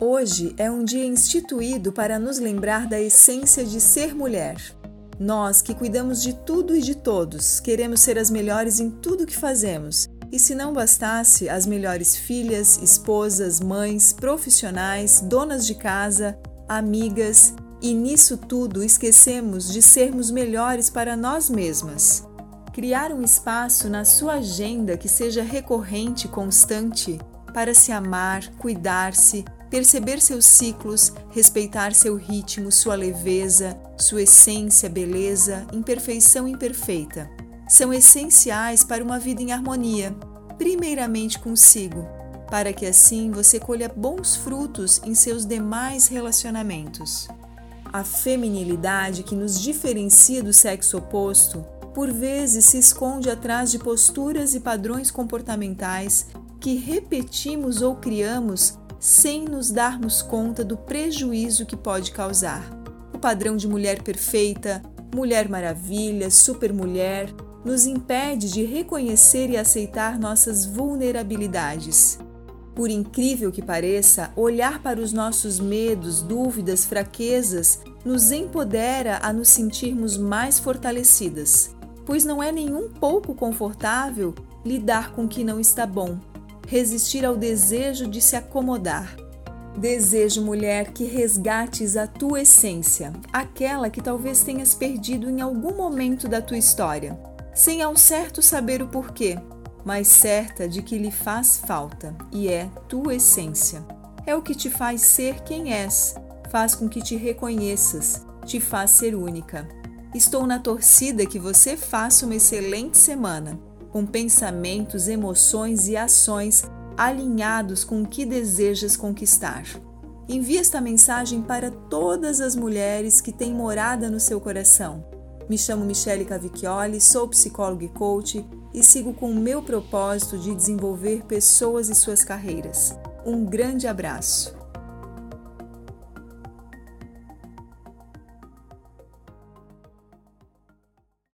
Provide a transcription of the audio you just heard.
Hoje é um dia instituído para nos lembrar da essência de ser mulher. Nós que cuidamos de tudo e de todos, queremos ser as melhores em tudo que fazemos. E se não bastasse, as melhores filhas, esposas, mães, profissionais, donas de casa, amigas, e nisso tudo esquecemos de sermos melhores para nós mesmas. Criar um espaço na sua agenda que seja recorrente constante para se amar, cuidar-se, perceber seus ciclos, respeitar seu ritmo, sua leveza, sua essência, beleza, imperfeição imperfeita. São essenciais para uma vida em harmonia, primeiramente consigo, para que assim você colha bons frutos em seus demais relacionamentos. A feminilidade que nos diferencia do sexo oposto, por vezes se esconde atrás de posturas e padrões comportamentais que repetimos ou criamos sem nos darmos conta do prejuízo que pode causar. O padrão de mulher perfeita, mulher maravilha, supermulher, nos impede de reconhecer e aceitar nossas vulnerabilidades. Por incrível que pareça, olhar para os nossos medos, dúvidas, fraquezas nos empodera a nos sentirmos mais fortalecidas, pois não é nenhum pouco confortável lidar com o que não está bom, resistir ao desejo de se acomodar. Desejo, mulher, que resgates a tua essência, aquela que talvez tenhas perdido em algum momento da tua história, sem ao certo saber o porquê, mas certa de que lhe faz falta, e é tua essência. É o que te faz ser quem és, faz com que te reconheças, te faz ser única. Estou na torcida que você faça uma excelente semana com pensamentos, emoções e ações alinhados com o que desejas conquistar. Envie esta mensagem para todas as mulheres que têm morada no seu coração. Me chamo Michele Cavicchioli, sou psicóloga e coach e sigo com o meu propósito de desenvolver pessoas e suas carreiras. Um grande abraço!